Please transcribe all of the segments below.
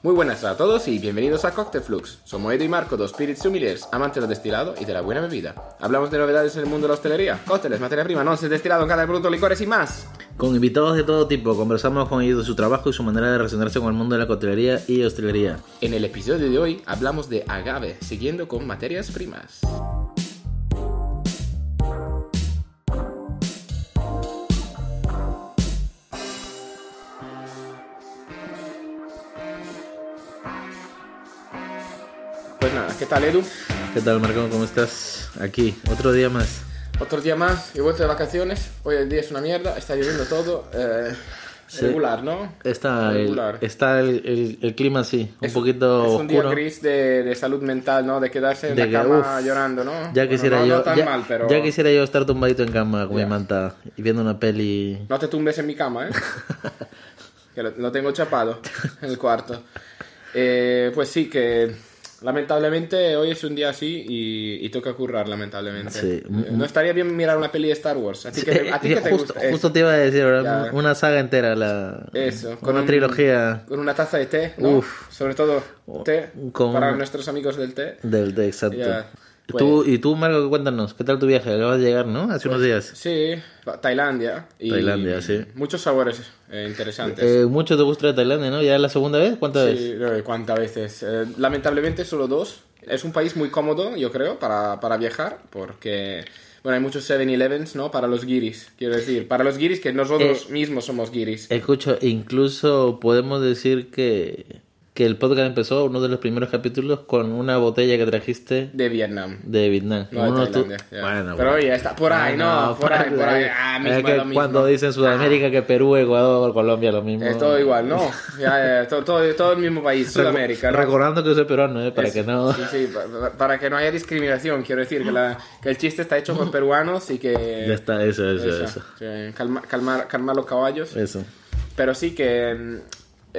Muy buenas a todos y bienvenidos a Cocktail Flux. Somos Edu y Marco, dos spirits sommeliers, amantes del destilado y de la buena bebida. Hablamos de novedades en el mundo de la hostelería, cócteles, materia prima, no destilado en cada producto, licores y más. Con invitados de todo tipo, conversamos con ellos de su trabajo y su manera de relacionarse con el mundo de la coctelería y hostelería. En el episodio de hoy hablamos de agave, siguiendo con materias primas. Tal Edu? ¿Qué tal, Marco? ¿Cómo estás? Aquí, otro día más. Otro día más, he vuelto de vacaciones. Hoy el día es una mierda, está lloviendo todo. eh, Sí. Regular, ¿no? Está, el, Regular. está el, el- el clima así, un Es- poquito Es un día oscuro. gris de, de salud mental, ¿no? De quedarse en De la que, cama uf, llorando, ¿no? Ya Bueno, quisiera no, yo, no tan ya, mal, pero... ya quisiera yo estar tumbadito en cama con Ya. mi manta y viendo una peli. No te tumbes en mi cama, ¿eh? que lo, lo tengo chapado en el cuarto. Eh, pues sí, que lamentablemente hoy es un día así y, y toca currar, lamentablemente. Sí. Eh, No estaría bien mirar una peli de Star Wars. A ti que a ti que te justo, gusta. eh, justo te iba a decir. Ya. una saga entera, la, Eso, una un- trilogía Con una taza de té, ¿no? Uf. Sobre todo té, Con para una- nuestros amigos del té. del de exacto. Ya, pues- Tú, y tú, Marco, cuéntanos, ¿qué tal tu viaje? Acabas de llegar, ¿no? Hace unos días. Sí, Tailandia. Y Tailandia, sí. Muchos sabores eh, interesantes. Eh, mucho te gusta de Tailandia, ¿no? ¿Ya es la segunda vez? ¿Cuántas veces? Sí, eh, ¿cuántas veces? Eh, lamentablemente solo dos. Es un país muy cómodo, yo creo, para, para viajar, porque bueno, hay muchos 7-Elevens, ¿no? Para los guiris, quiero decir. Para los guiris que nosotros mismos somos guiris. Escucho, incluso podemos decir que, que el podcast empezó, uno de los primeros capítulos, con una botella que trajiste De Vietnam. de Vietnam. No de ya. Bueno, Pero bueno. oye, está por ahí, no, por ahí, por ahí. Ah, Es mismo, que lo mismo. cuando dicen Sudamérica que Perú, Ecuador, Colombia, lo mismo. Es todo igual, ¿no? Ya, ya, todo, todo, todo el mismo país, Sudamérica, ¿no? Recordando que soy peruano, ¿eh? Para Es- que no... Sí, sí, pa- pa- para que no haya discriminación, quiero decir que, la- que el chiste está hecho por peruanos y que... Ya está, eso, eso, Eso, eso. sí, calma- calmar, calmar los caballos. Eso. Pero sí que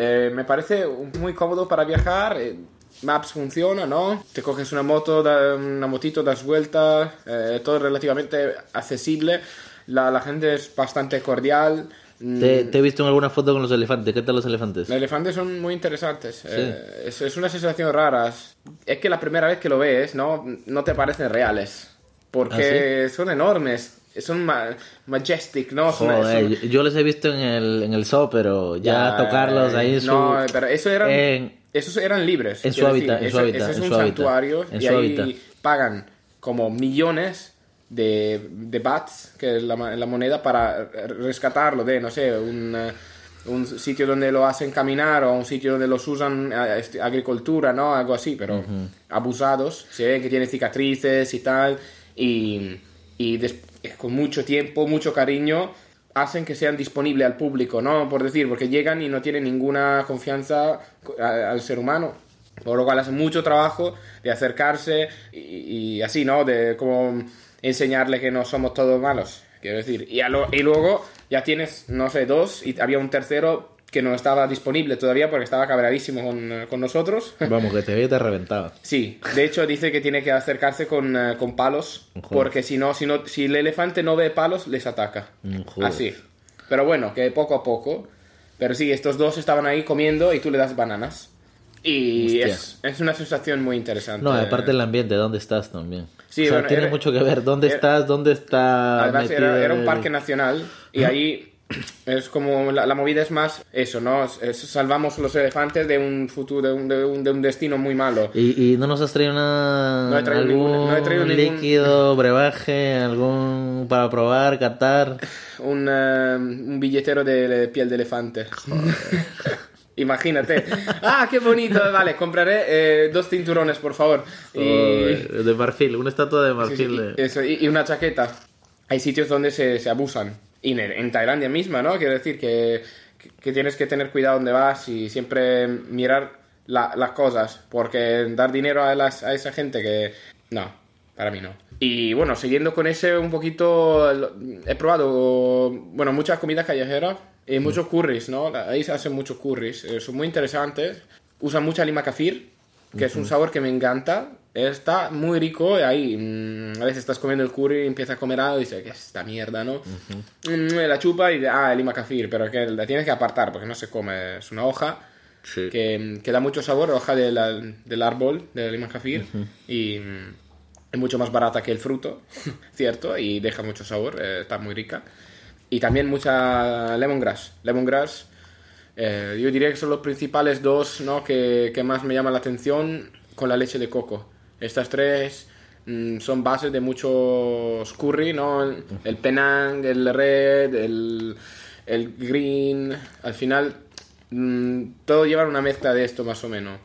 eh, me parece muy cómodo para viajar. eh, Maps funciona, ¿no? Te coges una moto, da- una motito, das vueltas, eh, todo relativamente accesible. La, la gente es bastante cordial. mm, Te, te he visto en alguna foto con los elefantes. ¿Qué tal los elefantes? Los elefantes son muy interesantes. eh, es, es una sensación rara. Es que la primera vez que lo ves, ¿no? No te parecen reales. Porque ¿Ah, son enormes. Son ma- majestic, ¿no? Son- Joder, son- yo, los he visto en el, en el zoo, pero ya, tocarlos ahí en su... No, pero eso eran, en- esos eran libres. en su hábitat, en su es un santuario y ahí hábitat. pagan como millones de, de bats, que es la, la moneda, para rescatarlo de, no sé, un, eh, un sitio donde lo hacen caminar o un sitio donde los usan a este, agricultura, ¿no? Algo así, pero abusados. Se ve que tiene cicatrices y tal. Y, des- con mucho tiempo, mucho cariño, hacen que sean disponibles al público, ¿no? Por decir, porque llegan y no tienen ninguna confianza al ser humano. Por lo cual hacen mucho trabajo de acercarse y, así, ¿no? De como enseñarle que no somos todos malos, quiero decir. Y luego ya tienes, no sé, dos y había un tercero que no estaba disponible todavía porque estaba cabreadísimo con, eh, con nosotros. Vamos, que te veía y te reventaba. Sí, de hecho dice que tiene que acercarse con, eh, con palos, Joder. porque si no, si no, si el elefante no ve palos, les ataca. Mm, joder. Así. Pero bueno, que poco a poco. Pero sí, estos dos estaban ahí comiendo y tú le das bananas. Y es, es una sensación muy interesante. No, aparte el ambiente, ¿dónde estás también? Sí, o sea, bueno, tiene era- mucho que ver. ¿Dónde era- estás? ¿Dónde está Además era, un parque nacional y ahí es como la, la movida es más eso, ¿no? Es- es salvamos los elefantes de un futuro, de un, de un, de un destino muy malo. ¿Y, y no nos has traído nada, No he traído algún no he traído ningún- líquido, brebaje, algún para probar, catar? Un, eh, un billetero de, de piel de elefante. Imagínate. Ah, qué bonito. Vale, compraré eh, dos cinturones, por favor. Y, de marfil, una estatua de marfil. sí, y- eso, y- y una chaqueta. Hay sitios donde se, se abusan. Y en, en Tailandia misma, ¿no? Quiero decir que, que- tienes que tener cuidado donde vas y siempre mirar la- las cosas. Porque dar dinero a, las- a esa gente que... No, para mí no. Y bueno, siguiendo con ese un poquito, he probado, bueno, muchas comidas callejeras y muchos curries, ¿no? Ahí se hacen muchos curries, eh, son muy interesantes. Usan mucha lima kafir, que es un sabor que me encanta. Está muy rico y ahí mm, a veces estás comiendo el curry y empiezas a comer algo y dices, ¿qué es esta mierda, no? Mm, la chupa y dice, ah, lima kafir, pero que la tienes que apartar porque no se come, es una hoja Sí. que, que da mucho sabor, hoja de la- del árbol, del limón jafir, y mm, es mucho más barata que el fruto, ¿cierto? Y deja mucho sabor, eh, está muy rica. Y también mucha lemongrass. Lemongrass, eh, yo diría que son los principales dos ¿no? que, que más me llaman la atención con la leche de coco. Estas tres mm, son bases de muchos curry, ¿no? El, penang, el red, el, el green. Al final, mm, todo lleva una mezcla de esto más o menos.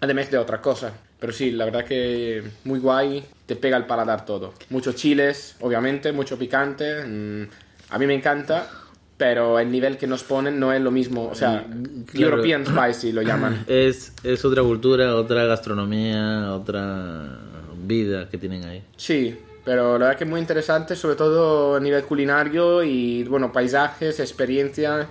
Además de otra cosa. Pero sí, la verdad que muy guay, te pega el paladar todo. Muchos chiles, obviamente, mucho picante. mm, a mí me encanta, pero el nivel que nos ponen no es lo mismo. O sea, Claro. European Spicy lo llaman. Es, es otra cultura, otra gastronomía, otra vida que tienen ahí. Sí, pero la verdad que es muy interesante, sobre todo a nivel culinario y, bueno, paisajes, experiencia.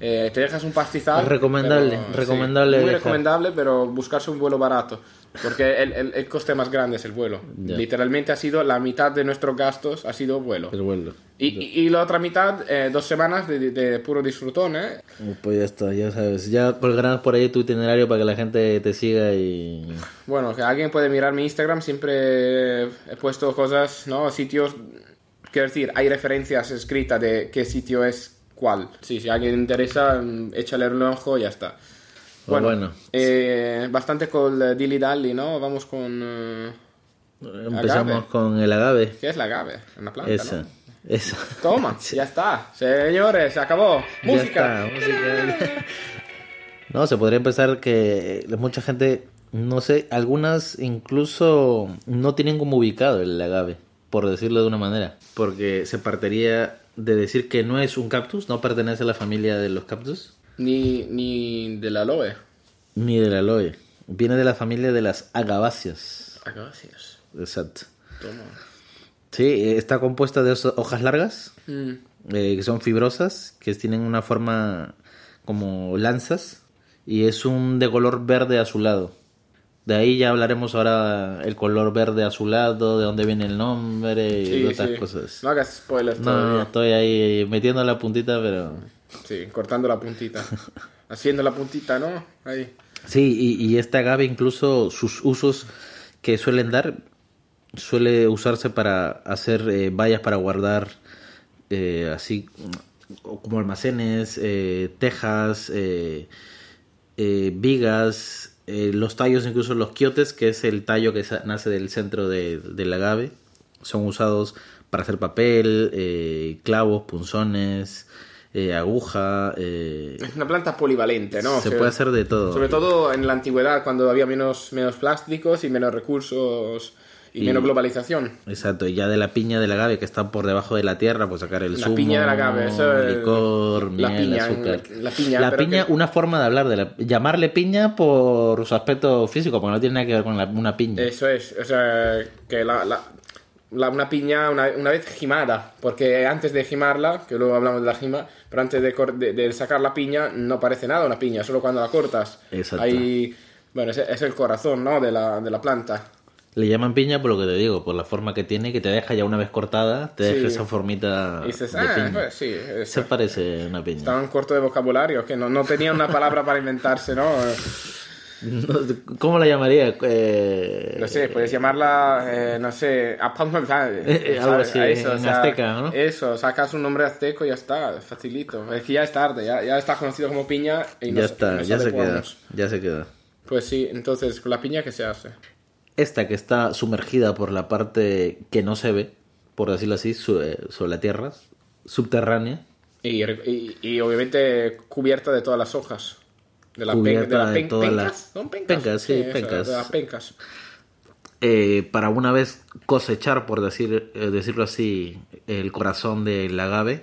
Eh, te dejas un pastizal. Recomendable, pero- recomendable muy dejar. recomendable, pero buscarse un vuelo barato. Porque el, el- el coste más grande es el vuelo. Literalmente ha sido la mitad de nuestros gastos, ha sido vuelo. El vuelo. Y, y- y la otra mitad, eh, dos semanas de, de- puro disfrutón, ¿eh? Pues ya está, ya sabes. Ya colgarás por ahí tu itinerario para que la gente te siga y... Bueno, que alguien puede mirar mi Instagram, siempre he puesto cosas, ¿no? Sitios, quiero decir, hay referencias escritas de qué sitio es cuál. Sí, si a alguien le interesa, mm, échale un ojo y ya está. Pues Bueno, bueno. eh, bastante con Dilly Dally, ¿no? Vamos con... eh, Empezamos Agave. con el agave. ¿Qué es la agave? Una planta, Esa, ¿no? esa. Toma, ya está. Señores, se acabó. Ya Música. está, música. No, se podría empezar que mucha gente, no sé, algunas incluso no tienen como ubicado el agave, por decirlo de una manera, porque se partiría de decir que no es un cactus, no pertenece a la familia de los cactus, Ni, ni del aloe. ni del aloe, viene de la familia de las agaváceas. Gracias. Exacto. Toma. Sí, eh, está compuesta de hojas largas, Mm. eh, que son fibrosas, que tienen una forma como lanzas y es un de color verde azulado. De ahí ya hablaremos ahora el color verde azulado, de dónde viene el nombre y Sí, otras sí. cosas. No hagas spoilers No, no, todavía. estoy ahí metiendo la puntita, pero... Sí, cortando la puntita. Haciendo la puntita, ¿no? Ahí. Sí, y, y este agave incluso sus usos que suelen dar, suele usarse para hacer eh, vallas para guardar eh, así como almacenes, eh, tejas, eh, eh, vigas, eh, los tallos, incluso los quiotes, que es el tallo que nace del centro de- del agave, son usados para hacer papel, eh, clavos, punzones, eh, aguja. eh, Es una planta polivalente, ¿no? se O sea, puede hacer de todo. Sobre todo en la antigüedad, cuando había menos, menos plásticos y menos recursos y, Y- menos globalización. Exacto, y ya de la piña del agave que está por debajo de la tierra, pues sacar el La zumo, piña del agave, eso es- licor, la miel, piña, azúcar. la- la piña, La piña, que- una forma de hablar de la... Llamarle piña por su aspecto físico, porque no tiene nada que ver con una piña. Eso es, o sea, que la, la- una piña una, una vez gimada, porque antes de gimarla, que luego hablamos de la gima, pero antes de, de- de sacar la piña no parece nada una piña, solo cuando la cortas. Exacto. Ahí, bueno, es, es el corazón, ¿no? De la, de la planta. Le llaman piña por lo que te digo, por la forma que tiene, que te deja ya una vez cortada, te deja esa formita Y dices, de ah, piña. pues sí, eso. Se parece una piña. Estaban corto de vocabulario, que no, no tenía una palabra para inventarse, ¿no? ¿Cómo la llamaría? Eh, No sé, puedes llamarla, eh, no sé, Eh, algo así, en azteca, ¿no? Eso, sacas un nombre azteco y ya está, facilito. Es que ya es tarde, ya, ya está conocido como piña y Ya nos- está, nos ya se queda. Ya se queda. Pues sí, entonces, ¿con la piña qué se hace? Esta que está sumergida por la parte que no se ve, por decirlo así, eh, sobre la tierra, subterránea. Y, y- y obviamente cubierta de todas las hojas. De, la Cubierta de de pen- todas pencas. las- ¿Son pencas? pencas, sí, eso, pencas. de las pencas. eh, para una vez cosechar, por decir, eh, decirlo así, el corazón del agave,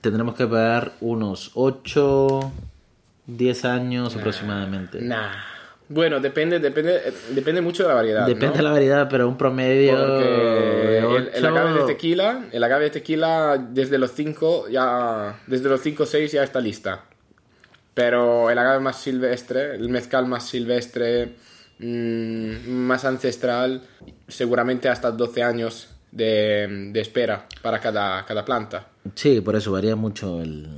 tendremos que pagar unos 8, 10 años aproximadamente. Nah. Bueno, depende, depende, eh, depende mucho de la variedad. Depende ¿no? de la variedad, pero un promedio de el, el ocho- agave de tequila, el agave de tequila desde los 5 ya desde los 5 o 6 ya está lista. Pero el agave más silvestre, el mezcal más silvestre, mm, más ancestral, seguramente hasta 12 años de, de espera para cada, cada planta. Sí, por eso varía mucho el,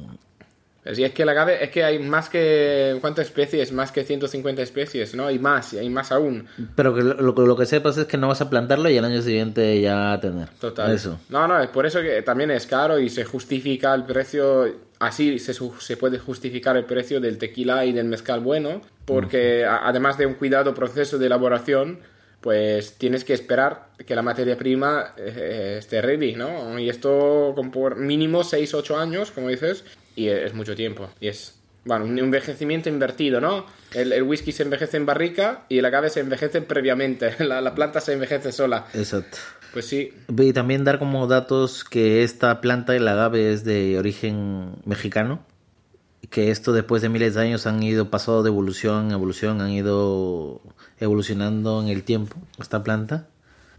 Así es que el agave, es que hay más que... ¿Cuántas especies? Más que 150 especies, ¿no? Y más, y hay más aún. Pero que lo, lo- lo que sepas es que no vas a plantarlo y al año siguiente ya tener. Total. Eso. No, no, es por eso que también es caro y se justifica el precio, así se, se puede justificar el precio del tequila y del mezcal bueno, porque a- además de un cuidado proceso de elaboración, pues tienes que esperar que la materia prima eh, esté ready, ¿no? Y esto con por mínimo 6, 8 años, como dices, y es mucho tiempo. Y es, bueno, un envejecimiento invertido, ¿no? El, el whisky se envejece en barrica y el agave se envejece previamente, la, la planta se envejece sola. Exacto. Pues sí, Y también dar como datos que esta planta, el agave, es de origen mexicano. Que esto después de miles de años han ido pasado de evolución en evolución, han ido evolucionando en el tiempo, esta planta.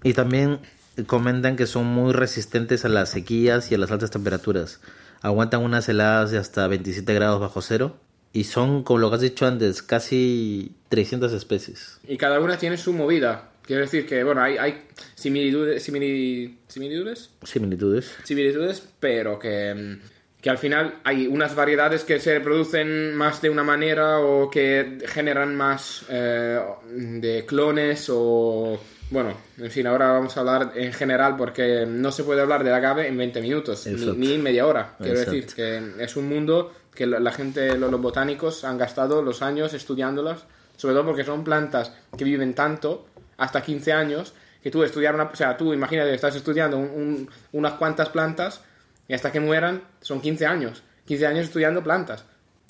Y también comentan que son muy resistentes a las sequías y a las altas temperaturas. Aguantan unas heladas de hasta 27 grados bajo cero. Y son, como lo que has dicho antes, casi 300 especies. Y cada una tiene su movida. Quiero decir que, bueno, hay, hay similitudes, simili- similitudes, Similitudes. similitudes, pero que, mm, que al final hay unas variedades que se reproducen más de una manera o que generan más eh, de clones o... Bueno, en fin, ahora vamos a hablar en general porque no se puede hablar del agave en 20 minutos, ni, ni en media hora. Quiero Exacto. decir que es un mundo que la gente, los, los botánicos han gastado los años estudiándolas, sobre todo porque son plantas que viven tanto, hasta 15 años, que tú estudiar una... O sea, tú imagínate que estás estudiando un- un- unas cuantas plantas y hasta que mueran son 15 años. 15 años estudiando plantas.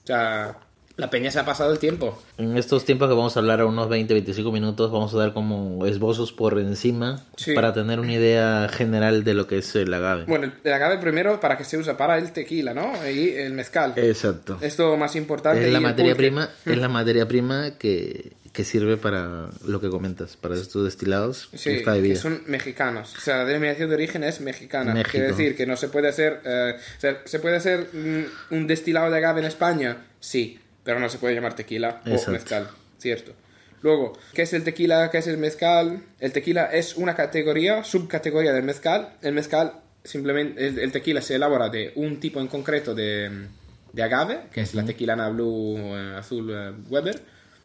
O sea, la peña se ha pasado el tiempo. En estos tiempos que vamos a hablar a unos 20-25 minutos, vamos a dar como esbozos por encima Sí. para tener una idea general de lo que es el agave. Bueno, el agave primero para que se usa para el tequila, ¿no? Y el mezcal. Exacto. Esto más importante. Es la materia prima, es la materia prima que, que sirve para lo que comentas, para estos destilados, Sí, esta que son mexicanos. O sea, la denominación de origen es mexicana. México. Quiere decir que no se puede hacer... eh, o sea, ¿Se puede hacer mm, un destilado de agave en España? Sí, pero no se puede llamar tequila Exacto. o mezcal. Cierto. Luego, ¿qué es el tequila? ¿Qué es el mezcal? El tequila es una categoría, subcategoría del mezcal. El mezcal, simplemente, el, el tequila se elabora de un tipo en concreto de, de agave, que es la tequilana blue eh, azul eh, Weber,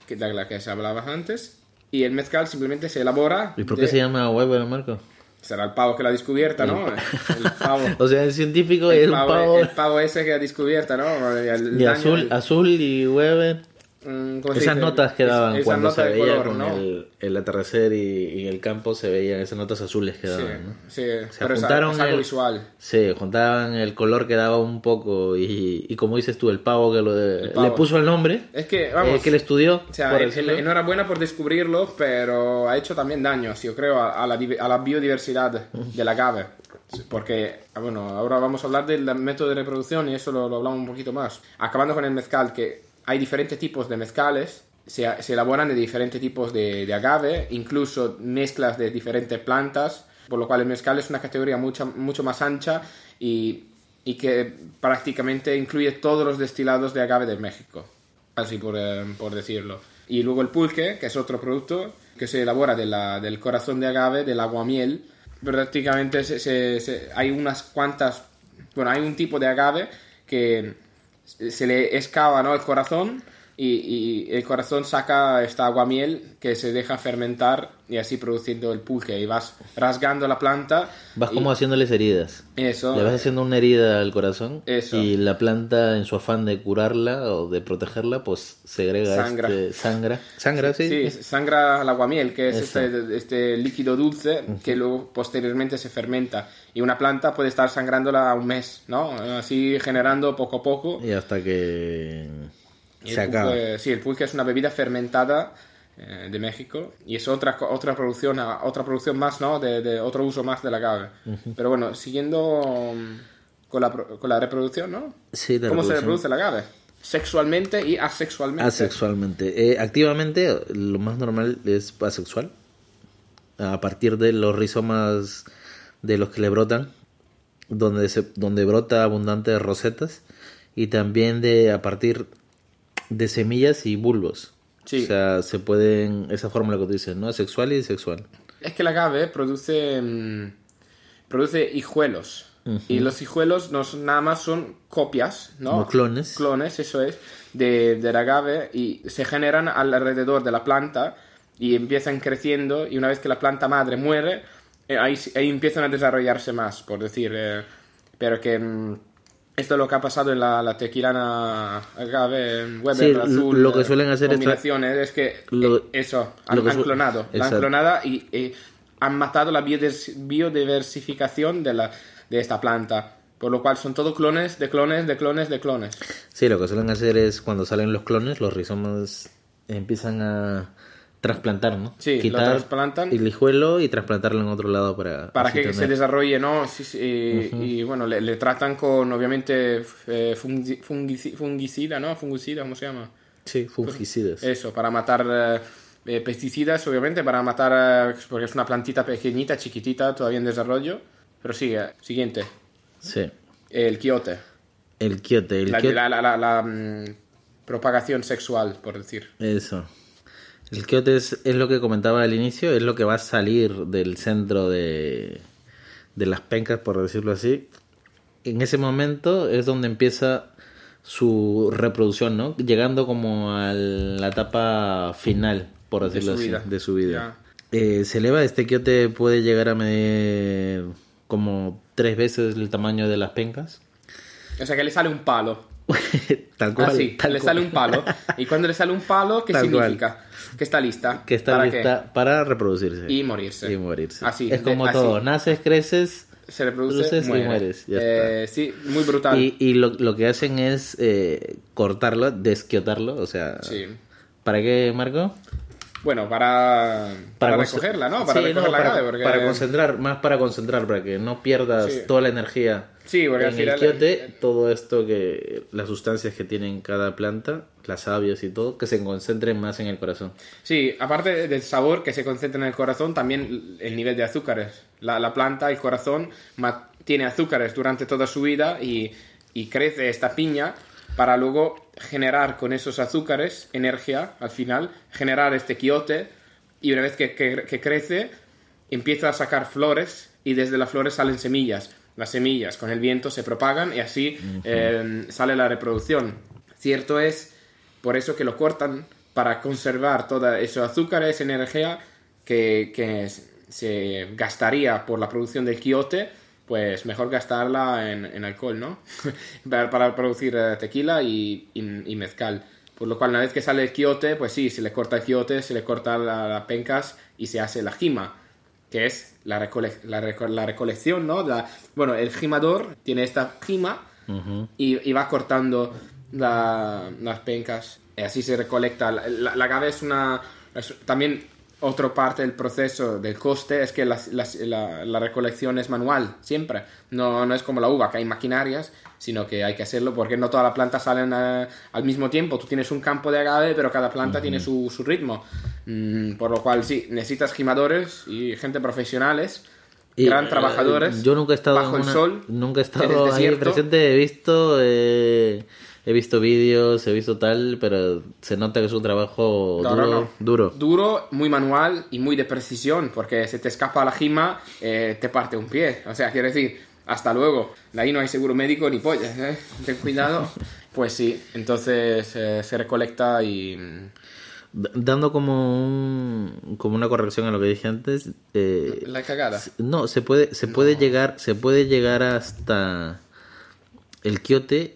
que es de la que se hablaba antes. Y el mezcal simplemente se elabora... ¿Y por de- qué se llama Weber, Marco? Será el pavo que la ha descubierta, ¿no? El pavo. O sea, el científico es El un pavo, pavo el pavo ese que ha descubierta, ¿no? El- el y daño azul, azul y Weber. Mm, ¿cómo se Esas notas que Es- daban esa cuando nota se de veía color, con ¿no? el, el atardecer y, y el campo se veían esas notas azules que Sí, daban, ¿no? sí, Se es, juntaron es algo el- visual. Sí, juntaban el color que daba un poco y, y como dices tú, el pavo que lo de- El pavo. le puso el nombre, Es que, vamos, eh, que le estudió. o sea, por en- enhorabuena por descubrirlo, pero ha hecho también daños, yo creo, a, a la, a la biodiversidad del agave. Porque, ah, bueno, ahora vamos a hablar del método de reproducción y eso lo, lo hablamos un poquito más. Acabando con el mezcal, que hay diferentes tipos de mezcales, se, se elaboran de diferentes tipos de, de agave, incluso mezclas de diferentes plantas, por lo cual el mezcal es una categoría mucho, mucho más ancha y, y que prácticamente incluye todos los destilados de agave de México, así por, eh, por decirlo. Y luego el pulque, que es otro producto que se elabora de la- del corazón de agave, del aguamiel. Prácticamente se- se- se- hay unas cuantas, bueno, hay un tipo de agave que se le excava ¿no? el corazón y, y el corazón saca esta aguamiel que se deja fermentar y así produciendo el pulque y vas rasgando la planta. Vas y- como haciéndoles heridas. Eso. Le vas haciendo una herida al corazón Eso. y la planta en su afán de curarla o de protegerla pues segrega Sangra. este sangra. Sangra, sí. Sí, sangra el aguamiel, que es este, este líquido dulce que luego posteriormente se fermenta. Y una planta puede estar sangrándola un mes, ¿no? Así generando poco a poco. Y hasta que Y se el acaba. pulque- sí, el pulque es una bebida fermentada eh, de México y es otra, otra producción, otra producción más, ¿no? De, de otro uso más del agave. Pero bueno, siguiendo mm, con la, con la reproducción, ¿no? Sí, la ¿Cómo se reproduce el agave? Sexualmente y asexualmente. Asexualmente. Eh, activamente, lo más normal es asexual. A partir de los rizomas de los que le brotan, donde, se, donde brota abundantes rosetas, y también de a partir de semillas y bulbos. Sí. O sea, se pueden, esa fórmula que tú dices, ¿no? Asexual y sexual. Es que el agave produce, mm, produce hijuelos. Y los hijuelos no son- nada más son copias, ¿no? Como clones. Clones, eso es, de, del agave y se generan alrededor de la planta y empiezan creciendo y una vez que la planta madre muere, eh, ahí, ahí empiezan a desarrollarse más, por decir. eh, pero que mm, esto es lo que ha pasado en la, la tequilana agave Weber Sí, azul. lo que eh, suelen hacer combinaciones es que Lo- eh, eso, han, que han clonado, la han clonada y eh, han matado la biodivers- biodiversificación de, la, de esta planta. Por lo cual son todo clones de clones de clones de clones. Sí, lo que suelen hacer es cuando salen los clones, los rizomas empiezan a trasplantar, ¿no? Sí, lo Quitar trasplantan. el hijuelo y trasplantarlo en otro lado para... Para que se desarrolle, ¿no? Sí, sí, y, y, bueno, le, le tratan con, obviamente, eh, fungi- fungici- fungicida, ¿no? Fungicida, ¿cómo se llama? Sí, fungicidas. Eso, para matar eh, eh, pesticidas, obviamente, para matar, porque es una plantita pequeñita, chiquitita, todavía en desarrollo. Pero sigue, siguiente, Sí. el quiote. El quiote, el La, quiote... la- la- la- la, mm, propagación sexual, por decir. Eso. El quiote es, es lo que comentaba al inicio, es lo que va a salir del centro de, de las pencas, por decirlo así. En ese momento es donde empieza su reproducción, ¿no? Llegando como a la etapa final, por decirlo así, vida. de su vida. Eh, se eleva, este quiote puede llegar a medir como tres veces el tamaño de las pencas. O sea, que le sale un palo. tal cual. ah, sí, tal le cual. sale un palo. Y cuando le sale un palo, ¿qué Tal significa? Que está lista. Que está ¿Para lista para reproducirse. qué? Y morirse. Y morirse. Así. Es como de- así. todo. Naces, creces. Se reproduce, Reproduces y muere. mueres, ya Eh, Sí, muy brutal. Y, y lo, lo que hacen es eh, cortarlo, desquiotarlo. O sea. Sí. ¿Para qué, Marco? Bueno, para, para, conce- recogerla, ¿no? Para Sí, recoger la para, porque... para concentrar, más para concentrar, para que no pierdas Sí. toda la energía. Sí, porque en al final- el quiote, todo esto que. las sustancias que tiene cada planta, las sabias y todo, que se concentren más en el corazón. Sí, aparte del sabor que se concentra en el corazón, también el nivel de azúcares. La, la planta, el corazón, tiene azúcares durante toda su vida y, y crece esta piña para luego generar con esos azúcares energía al final, generar este quiote y una vez que, que- que crece empieza a sacar flores y desde las flores salen semillas. Las semillas con el viento se propagan y así eh, sale la reproducción. Cierto es por eso que lo cortan para conservar toda esa azúcar, esa energía que, que se gastaría por la producción del quiote, pues mejor gastarla en, en alcohol, ¿no? para, para producir eh, tequila y, y- y mezcal. Por lo cual, una vez que sale el quiote, pues sí, se le corta el quiote, se le corta la- las pencas y se hace la jima, que es la, recole- la, reco- la recolección, ¿no? La- bueno, el jimador tiene esta jima y, y va cortando la- las pencas. Y así se recolecta. La, agave es una... es también otra parte del proceso del coste es que las- las- la, la recolección es manual, siempre. No, no es como la uva, que hay maquinarias, sino que hay que hacerlo porque no todas las plantas salen eh, al mismo tiempo. Tú tienes un campo de agave, pero cada planta tiene su, su ritmo. Mm, por lo cual, sí, necesitas gimadores y gente profesionales. Y, gran eh, trabajadores Yo nunca he estado bajo el sol Nunca he estado ahí presente. He visto, eh, he visto vídeos, he visto tal, pero se nota que es un trabajo No, duro, no, no. duro. Duro, muy manual y muy de precisión, porque si te escapa la gima, eh, te parte un pie. O sea, quiero decir, hasta luego. Ahí no hay seguro médico ni pollas, ¿eh? Ten cuidado. Pues sí, entonces eh, se recolecta y... Dando como un, como una corrección a lo que dije antes, eh, La cagada. no, se puede, se puede llegar, se puede llegar hasta el quiote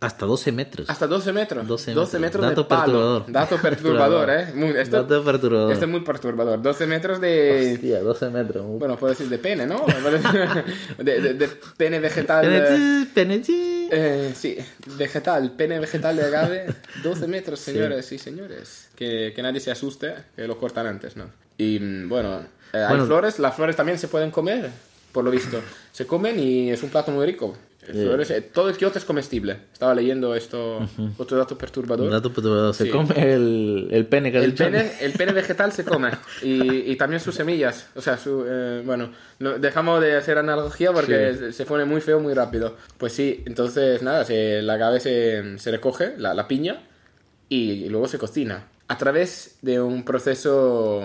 hasta 12 metros. Hasta 12 metros. 12 12 metros, metros. Dato de palo. perturbador. Dato perturbador, ¿eh? Muy- esto, Dato perturbador. esto es muy perturbador. 12 metros de... Hostia, 12 metros. Bueno, puedo decir de pene, ¿no? de, de- de pene vegetal. Penetí, penetí. Eh, sí, vegetal, pene vegetal de agave, 12 metros, señores y señores. Que, que nadie se asuste, que lo cortan antes, ¿no? Y mm, bueno, eh, hay Bueno. flores, las flores también se pueden comer, por lo visto. Se comen y es un plato muy rico. Eh, todo el quiote es comestible. Estaba leyendo esto, otro dato perturbador. Dato perturbador. Se Sí. come el, el pene que El pene, el pene vegetal se come y, y también sus semillas. O sea, su, eh, bueno, no- dejamos de hacer analogía porque se- se pone muy feo muy rápido. Pues sí, entonces nada, se, la agave se, se recoge, la, la piña, y, y luego se cocina. A través de un proceso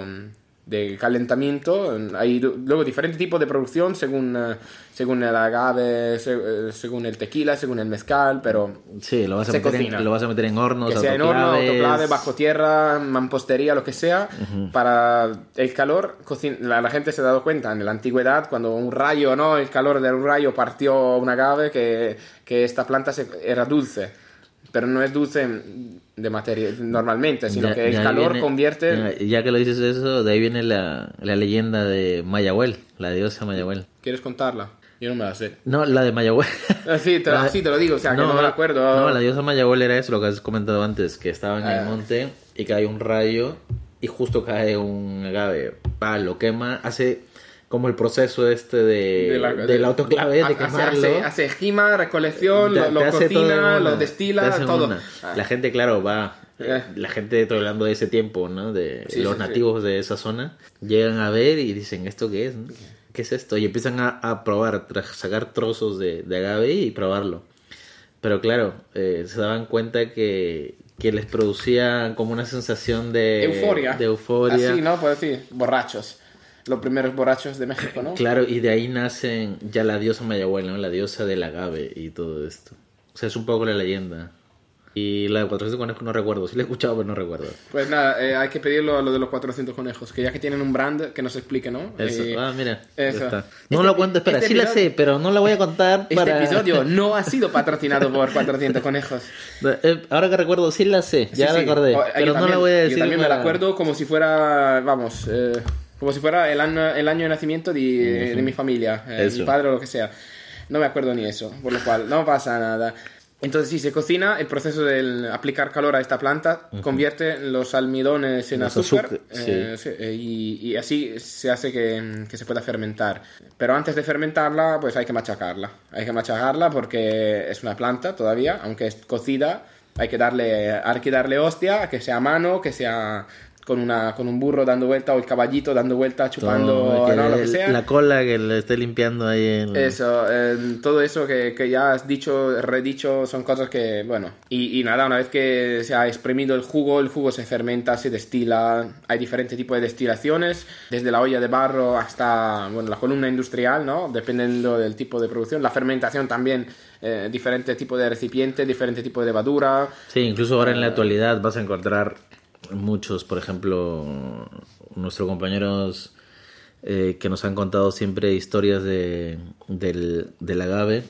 de calentamiento. Hay luego diferentes tipos de producción según, eh, según el agave, eh, según el tequila, según el mezcal, pero Sí, lo vas a, meter cocina. en, lo vas a meter en hornos, que sea en horno, autoclave, bajo tierra, mampostería, lo que sea, para el calor, la, la gente se ha dado cuenta en la antigüedad, cuando un rayo, ¿no? El calor de un rayo partió un agave, que, que esta planta se- era dulce, pero no es dulce de materia normalmente, sino Ya- que el calor viene- convierte... Ya, que lo dices eso, de ahí viene la, la leyenda de Mayahuel, la diosa Mayahuel. ¿Quieres contarla? Yo no me la sé. No, la de Mayahuel. Así te, La- así te lo digo, o sea, que no me la acuerdo. No, la diosa Mayahuel era eso, lo que has comentado antes, que estaba en Ah. el monte y cae un rayo y justo cae un agave. Pa, lo quema, hace como el proceso este de, la- del autoclave, de hace- quemarlo. Hace, hace esquima, recolección, lo, lo cocina, lo destila, todo. Ah. La gente, claro, va. Eh. La gente, hablando de ese tiempo, ¿no? De Sí, los sí, sí. nativos de esa zona, llegan a ver y dicen, ¿esto qué es? ¿Qué es esto? Y empiezan a, a probar, tra- sacar trozos de, de agave y probarlo. Pero claro, eh, se daban cuenta que, que les producía como una sensación de euforia. De euforia. Así, ¿no? Puedo decir, borrachos. Los primeros borrachos de México, ¿no? Claro, y de ahí nacen ya la diosa Mayahuel, ¿no? La diosa del agave y todo esto. O sea, es un poco la leyenda. Y la de 400 conejos no recuerdo. Sí la he escuchado, pero no recuerdo. Pues nada, eh, hay que pedirlo a lo de los 400 conejos, que ya que tienen un brand, que nos explique, ¿no? Eso. Eh, ah, mira. eso. está. No Este- lo cuento, espera. este sí la episodio- sé, pero no la voy a contar Este para... episodio no ha sido patrocinado por 400 conejos. Eh, Ahora que recuerdo, sí la sé. Ya Sí, la sí. recordé. O- pero no también- la voy a decir. Yo también me la para- acuerdo como si fuera, vamos, eh, como si fuera el año, el año de nacimiento de, de mi familia, eh, mi padre o lo que sea. No me acuerdo ni eso, por lo cual no pasa nada. Entonces, si se cocina, el proceso de aplicar calor a esta planta convierte los almidones en Los azúcar azúcar, eh, sí, eh, y, y así se hace que, que se pueda fermentar. Pero antes de fermentarla, pues hay que machacarla. Hay que machacarla porque es una planta todavía, aunque es cocida, hay que darle, hay que darle hostia, que sea a mano, que sea con, una, con un burro dando vuelta o el caballito dando vuelta, chupando, ¿no? lo que sea. La cola que le esté limpiando ahí en... Eso, eh, todo eso que, que ya has dicho, redicho, son cosas que, bueno, y, y nada, una vez que se ha exprimido el jugo, el jugo se fermenta, se destila, hay diferentes tipos de destilaciones, desde la olla de barro hasta, bueno, la columna industrial, ¿no? Dependiendo del tipo de producción, la fermentación también, eh, diferentes tipos de recipientes, diferentes tipos de levadura, Sí, incluso ahora en la actualidad vas a encontrar muchos, por ejemplo, nuestros compañeros eh, que nos han contado siempre historias de, del, del agave,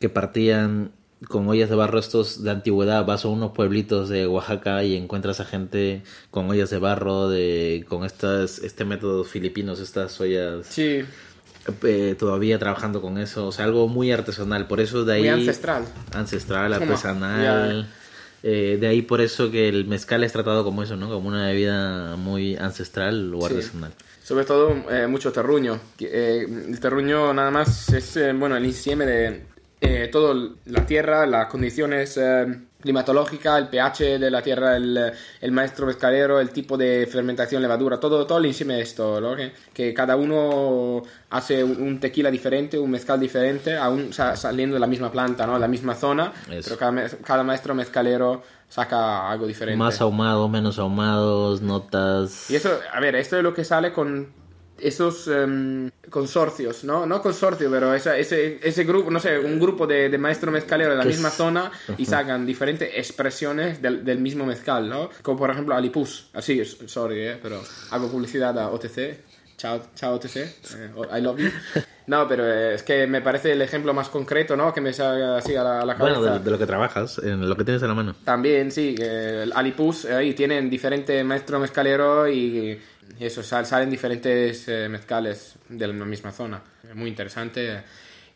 que partían con ollas de barro estos de antigüedad, vas a unos pueblitos de Oaxaca y encuentras a gente con ollas de barro, de, con estas, este método filipinos, estas ollas sí, eh, todavía trabajando con eso, o sea, algo muy artesanal, por eso de ahí... muy ancestral. ancestral, artesanal. Eh, de ahí por eso que el mezcal es tratado como eso, ¿no? Como una bebida muy ancestral o Sí. artesanal. Sobre todo eh, mucho terruño. Eh, el terruño nada más es bueno, el insieme de toda la tierra, las condiciones climatológicas, el pH de la tierra, el, el maestro mezcalero, el tipo de fermentación, levadura, todo, todo el insieme de esto, ¿no? que, que cada uno hace un, tequila diferente, un mezcal diferente, aún sa- saliendo de la misma planta, ¿no? la misma zona, Eso. pero cada, cada maestro mezcalero saca algo diferente. Más ahumados, menos ahumados, notas. Y eso, a ver, esto es lo que sale con esos em, consorcios, ¿no? No consorcio, pero esa- ese, ese grupo, no sé, un grupo de, de maestros mezcaleros de la misma es- zona y sacan diferentes expresiones del, del mismo mezcal, ¿no? Como por ejemplo Alipus, así, sorry, ¿eh? pero hago publicidad a OTC. Chao, chao OTC, eh, I love you. No, pero eh, es que me parece el ejemplo más concreto, ¿no? Que me salga así a la, a la cabeza. Bueno, de, de lo que trabajas, en lo que tienes a la mano. También, sí, el Alipus, eh, ahí tienen diferentes maestros mezcaleros y, y eso, sal- salen diferentes eh, mezcales de la misma zona. Muy interesante.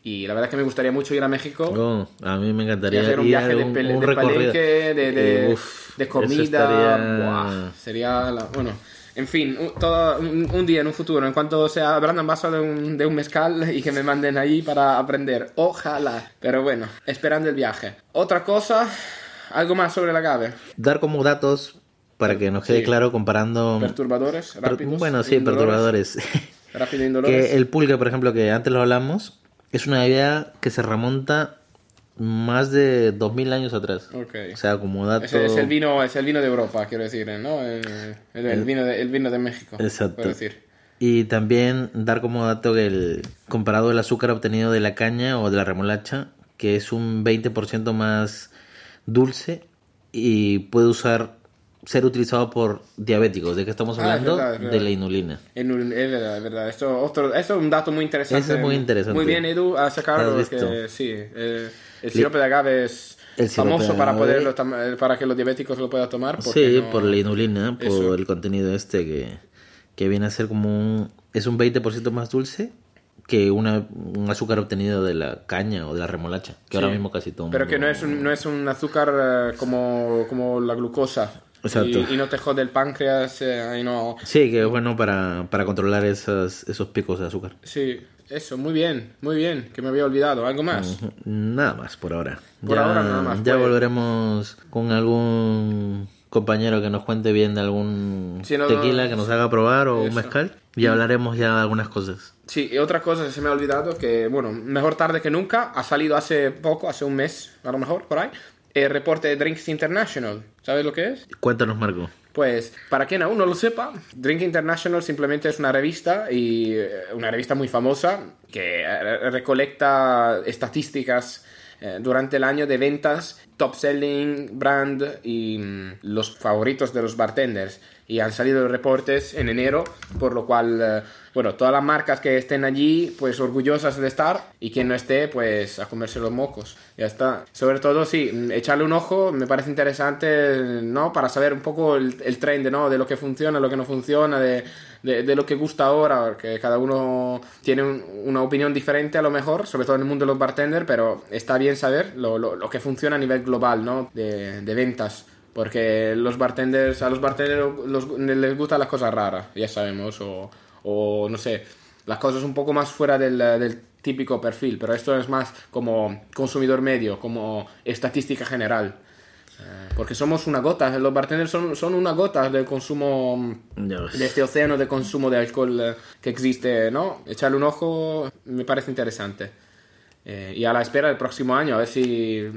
Y la verdad es que me gustaría mucho ir a México Oh, a mí me encantaría hacer un viaje de, un, pele- un de palenque, de, de, Eh, uf, de comida. estaría- Buah, sería, la- bueno, en fin, un, todo- un, un día en un futuro, en cuanto sea Brandon vaso de un, de un mezcal y que me manden ahí para aprender. Ojalá. Pero bueno, esperando el viaje. Otra cosa, algo más sobre el agave. Dar como datos para que nos quede Sí. claro comparando... Perturbadores, Per- rápidos. bueno, sí, perturbadores. Rápido indolores. que el pulque, por ejemplo, que antes lo hablamos, es una bebida que se remonta más de 2000 años atrás. O sea, como dato... Es, es el vino, es el vino de Europa, quiero decir, ¿no? El, el- el vino, de, el vino de México. Exacto. Decir. Y también dar como dato que el comparado el azúcar obtenido de la caña o de la remolacha, que es un 20% más dulce y puede usar ser utilizado por diabéticos. ¿De qué estamos Ah, es hablando? verdad, es verdad. De la inulina. Es verdad, es verdad. Esto, otro, esto es un dato muy interesante. Ese es muy interesante. Muy bien, Edu, a sacarlo. ¿Has porque visto? sí, eh, el sirope de agave es El famoso para, poderlo eh, para que los diabéticos lo puedan tomar. Sí, no- por la inulina, por Eso. el contenido este que, que viene a ser como un... Es un 20% más dulce que una, un azúcar obtenido de la caña o de la remolacha, que ahora mismo casi todo Pero que no es un, no es un azúcar eh, como, como la glucosa. Exacto. Y, y no te jode el páncreas eh, y no... Sí, que es bueno para, para controlar esas, esos picos de azúcar. Sí, eso, muy bien, muy bien, que me había olvidado. ¿Algo más? Nada más por ahora. Por ya, ahora nada más, Ya pues. volveremos con algún compañero que nos cuente bien de algún Sí, no, tequila que nos haga probar o un eso. mezcal. Y hablaremos ya de algunas cosas. Sí, y otra cosa que se me ha olvidado, que bueno, mejor tarde que nunca, ha salido hace poco, hace un mes, a lo mejor, por ahí, el reporte de Drinks International. ¿Sabes lo que es? Cuéntanos, Marco. Pues, para quien aún no lo sepa, Drink International simplemente es una revista y eh, una revista muy famosa que eh, recolecta estadísticas eh, durante el año de ventas, top selling, brand y mm, los favoritos de los bartenders. Y han salido reportes en enero, por lo cual, eh, bueno, todas las marcas que estén allí, pues orgullosas de estar, y quien no esté, pues a comerse los mocos. Ya está. Sobre todo, sí, mm, echarle un ojo, me parece interesante, ¿no? Para saber un poco el, el trend, ¿no? De lo que funciona, lo que no funciona, de, de, lo que gusta ahora, porque cada uno tiene un- una opinión diferente a lo mejor, sobre todo en el mundo de los bartenders, pero está bien saber lo, lo, lo que funciona a nivel global, ¿no? De, de ventas. Porque los bartenders, a los bartenders los- les gustan las cosas raras, ya sabemos, o, o no sé, las cosas un poco más fuera del, del típico perfil, pero esto es más como consumidor medio, como estadística general. Eh, Porque somos una gota, los bartenders son, son una gota del consumo ves. de este océano de consumo de alcohol eh, que existe, ¿no? Echarle un ojo me parece interesante. Eh, y a la espera del próximo año, a ver si,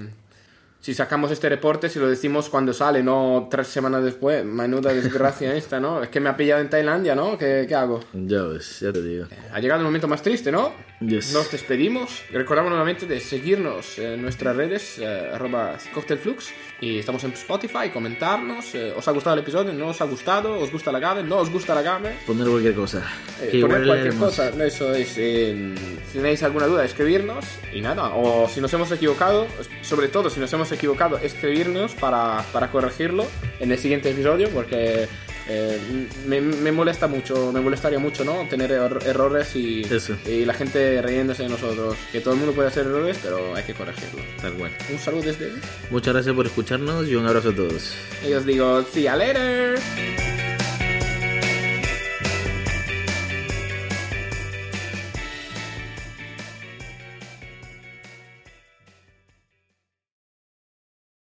si sacamos este reporte, si lo decimos cuando sale, no tres semanas después. Menuda desgracia esta, ¿no? Es que me ha pillado en Tailandia, ¿no? ¿Qué, qué hago? Ya ves, ya te digo. Ha llegado el momento más triste, ¿no? Yes. Nos despedimos. Recordamos nuevamente de seguirnos en nuestras redes, eh, arroba cocktailflux. Y estamos en Spotify, comentarnos. eh, ¿Os ha gustado el episodio? ¿No os ha gustado? ¿Os gusta la game? ¿No os gusta la game? Poner cualquier cosa. Eh, Que poner cualquier cosa, eso es. eh, si tenéis alguna duda, escribirnos y nada. O si nos hemos equivocado, sobre todo si nos hemos equivocado, escribirnos para, para corregirlo en el siguiente episodio, porque eh, me, me molesta mucho, me molestaría mucho, ¿no? Tener er- errores y, y la gente riéndose de nosotros. Que todo el mundo puede hacer errores, pero hay que corregirlo. Tal cual. Un saludo desde. Muchas gracias por escucharnos y un abrazo a todos. Y os digo, see you later.